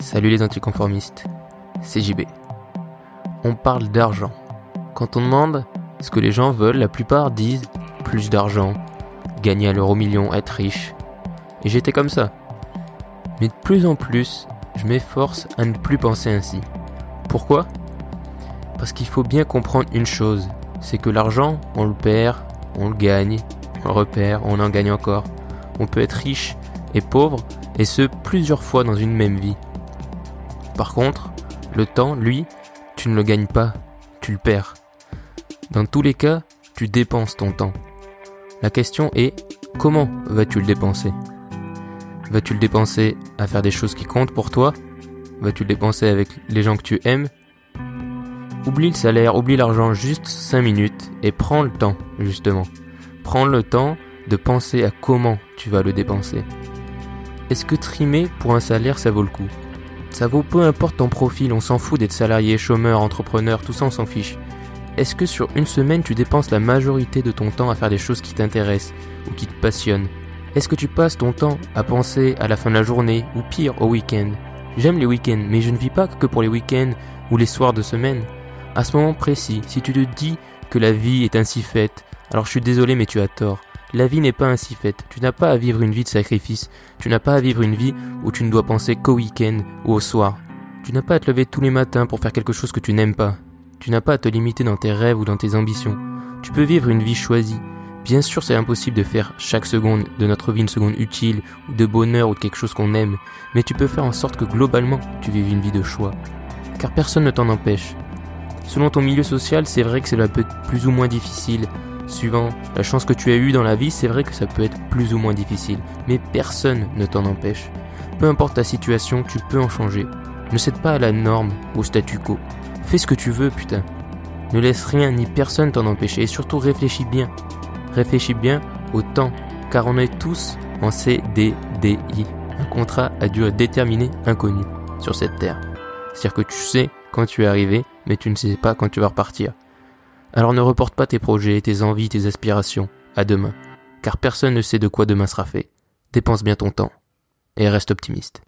Salut les anticonformistes, c'est JB. On parle d'argent. Quand on demande ce que les gens veulent, la plupart disent plus d'argent, gagner à l'euro million, être riche. Et j'étais comme ça. Mais de plus en plus, je m'efforce à ne plus penser ainsi. Pourquoi? Parce qu'il faut bien comprendre une chose, c'est que l'argent, on le perd, on le gagne, on le repère, on en gagne encore. On peut être riche et pauvre, et ce plusieurs fois dans une même vie. Par contre, le temps, lui, tu ne le gagnes pas, tu le perds. Dans tous les cas, tu dépenses ton temps. La question est, comment vas-tu le dépenser? Vas-tu le dépenser à faire des choses qui comptent pour toi? Vas-tu le dépenser avec les gens que tu aimes? Oublie le salaire, oublie l'argent juste 5 minutes et prends le temps, justement. Prends le temps de penser à comment tu vas le dépenser. Est-ce que trimer pour un salaire ça vaut le coup? Ça vaut peu importe ton profil, on s'en fout d'être salarié, chômeur, entrepreneur, tout ça on s'en fiche. Est-ce que sur une semaine tu dépenses la majorité de ton temps à faire des choses qui t'intéressent ou qui te passionnent? Est-ce que tu passes ton temps à penser à la fin de la journée ou pire au week-end? J'aime les week-ends, mais je ne vis pas que pour les week-ends ou les soirs de semaine. À ce moment précis, si tu te dis que la vie est ainsi faite, alors je suis désolé mais tu as tort. La vie n'est pas ainsi faite. Tu n'as pas à vivre une vie de sacrifice. Tu n'as pas à vivre une vie où tu ne dois penser qu'au week-end ou au soir. Tu n'as pas à te lever tous les matins pour faire quelque chose que tu n'aimes pas. Tu n'as pas à te limiter dans tes rêves ou dans tes ambitions. Tu peux vivre une vie choisie. Bien sûr, c'est impossible de faire chaque seconde de notre vie une seconde utile, ou de bonheur ou de quelque chose qu'on aime, mais tu peux faire en sorte que globalement, tu vives une vie de choix. Car personne ne t'en empêche. Selon ton milieu social, c'est vrai que cela peut être plus ou moins difficile, Suivant la chance que tu as eue dans la vie, c'est vrai que ça peut être plus ou moins difficile, mais personne ne t'en empêche. Peu importe ta situation, tu peux en changer. Ne cède pas à la norme, au statu quo. Fais ce que tu veux, putain. Ne laisse rien ni personne t'en empêcher et surtout réfléchis bien. Réfléchis bien au temps, car on est tous en CDDI, un contrat à durée déterminée inconnue sur cette terre. C'est-à-dire que tu sais quand tu es arrivé, mais tu ne sais pas quand tu vas repartir. Alors ne reporte pas tes projets, tes envies, tes aspirations à demain, car personne ne sait de quoi demain sera fait. Dépense bien ton temps et reste optimiste.